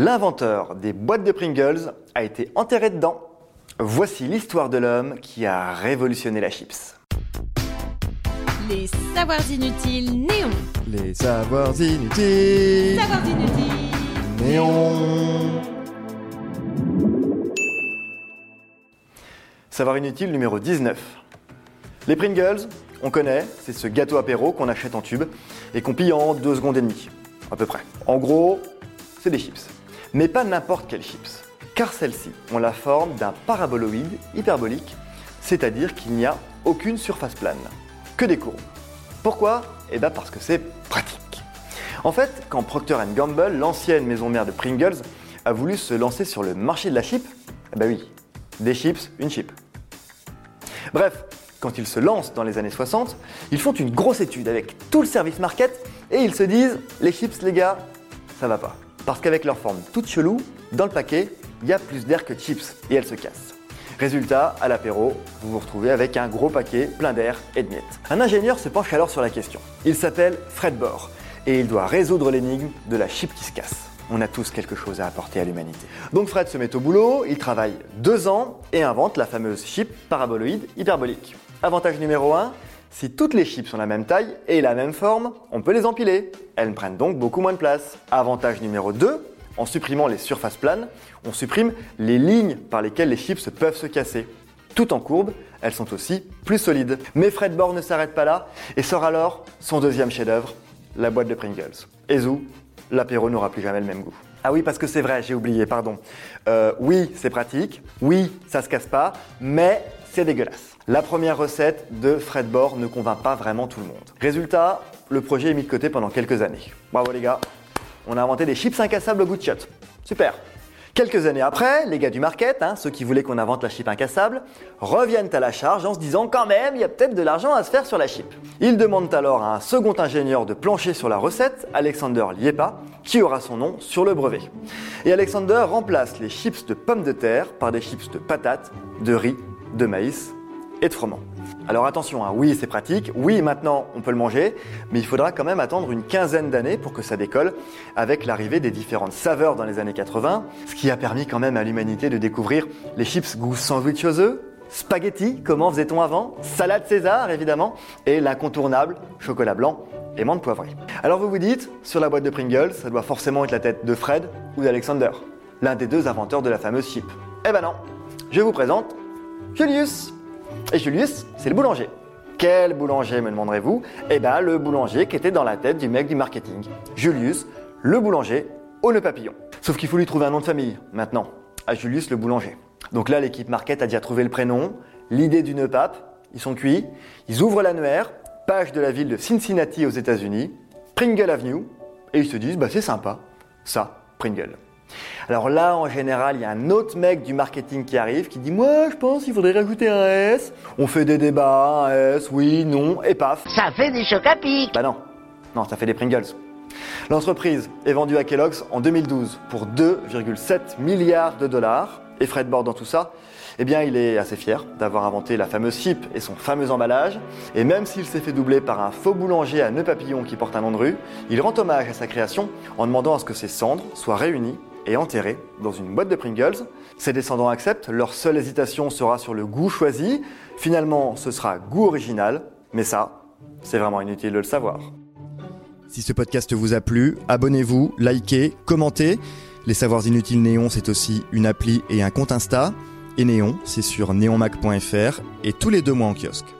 L'inventeur des boîtes de Pringles a été enterré dedans. Voici l'histoire de l'homme qui a révolutionné la chips. Les savoirs inutiles néons. Les savoirs inutiles. Savoirs inutiles. Néon. Savoir inutile numéro 19. Les Pringles, on connaît, c'est ce gâteau apéro qu'on achète en tube et qu'on pille en 2 secondes et demie, à peu près. En gros, c'est des chips. Mais pas n'importe quelles chips, car celles-ci ont la forme d'un paraboloïde hyperbolique, c'est-à-dire qu'il n'y a aucune surface plane, que des courbes. Pourquoi? Eh bien parce que c'est pratique. En fait, quand Procter Gamble, l'ancienne maison mère de Pringles, a voulu se lancer sur le marché de la chip, eh ben oui, des chips, une chip. Bref, quand ils se lancent dans les années 60, ils font une grosse étude avec tout le service market et ils se disent les chips les gars, ça va pas. Parce qu'avec leur forme toute chelou, dans le paquet, il y a plus d'air que de chips et elles se cassent. Résultat, à l'apéro, vous vous retrouvez avec un gros paquet plein d'air et de miettes. Un ingénieur se penche alors sur la question. Il s'appelle Fred Bohr et il doit résoudre l'énigme de la chip qui se casse. On a tous quelque chose à apporter à l'humanité. Donc Fred se met au boulot, il travaille deux ans et invente la fameuse chip paraboloïde hyperbolique. Avantage numéro 1, si toutes les chips ont la même taille et la même forme, on peut les empiler. Elles prennent donc beaucoup moins de place. Avantage numéro 2, en supprimant les surfaces planes, on supprime les lignes par lesquelles les chips peuvent se casser. Tout en courbe, elles sont aussi plus solides. Mais Fred Bohr ne s'arrête pas là et sort alors son deuxième chef-d'œuvre, la boîte de Pringles. Et zou, l'apéro n'aura plus jamais le même goût. Ah oui, parce que c'est vrai, j'ai oublié, pardon. Euh, oui, c'est pratique, oui, ça se casse pas, mais c'est dégueulasse. La première recette de Fred Bohr ne convainc pas vraiment tout le monde. Résultat, le projet est mis de côté pendant quelques années. Bravo les gars, on a inventé des chips incassables au goût de shot. Super. Quelques années après, les gars du market, hein, ceux qui voulaient qu'on invente la chip incassable, reviennent à la charge en se disant quand même, il y a peut-être de l'argent à se faire sur la chip. Ils demandent alors à un second ingénieur de plancher sur la recette, Alexander Liepa, qui aura son nom sur le brevet. Et Alexander remplace les chips de pommes de terre par des chips de patates, de riz, de maïs et de froment. Alors attention, hein, oui c'est pratique, oui maintenant on peut le manger, mais il faudra quand même attendre une quinzaine d'années pour que ça décolle avec l'arrivée des différentes saveurs dans les années 80, ce qui a permis quand même à l'humanité de découvrir les chips goût sandwich aux œufs, spaghetti, comment faisait-on avant, salade César évidemment, et l'incontournable chocolat blanc et menthe poivrée. Alors vous vous dites, sur la boîte de Pringles, ça doit forcément être la tête de Fred ou d'Alexander, l'un des deux inventeurs de la fameuse chip. Eh ben non, je vous présente Julius et Julius, c'est le boulanger. Quel boulanger, me demanderez-vous? Eh bien, le boulanger qui était dans la tête du mec du marketing. Julius, le boulanger au nœud papillon. Sauf qu'il faut lui trouver un nom de famille, maintenant, à Julius le boulanger. Donc là, l'équipe market a déjà trouvé le prénom, l'idée du nœud pape, ils sont cuits, ils ouvrent l'annuaire, page de la ville de Cincinnati aux États-Unis, Pringle Avenue, et ils se disent, bah c'est sympa, ça, Pringle. Alors là, en général, il y a un autre mec du marketing qui arrive qui dit Moi, je pense qu'il faudrait rajouter un S. On fait des débats, un S, oui, non, et paf. Ça fait des chocs à pic Bah non, non, ça fait des Pringles. L'entreprise est vendue à Kellogg's en 2012 pour 2,7 milliards de dollars. Et Fred Board dans tout ça, eh bien, il est assez fier d'avoir inventé la fameuse chip et son fameux emballage. Et même s'il s'est fait doubler par un faux boulanger à nœud papillon qui porte un nom de rue, il rend hommage à sa création en demandant à ce que ses cendres soient réunies et enterré dans une boîte de Pringles. Ses descendants acceptent, leur seule hésitation sera sur le goût choisi. Finalement, ce sera goût original, mais ça, c'est vraiment inutile de le savoir. Si ce podcast vous a plu, abonnez-vous, likez, commentez. Les Savoirs Inutiles Néon, c'est aussi une appli et un compte Insta. Et Néon, c'est sur neonmac.fr et tous les deux mois en kiosque.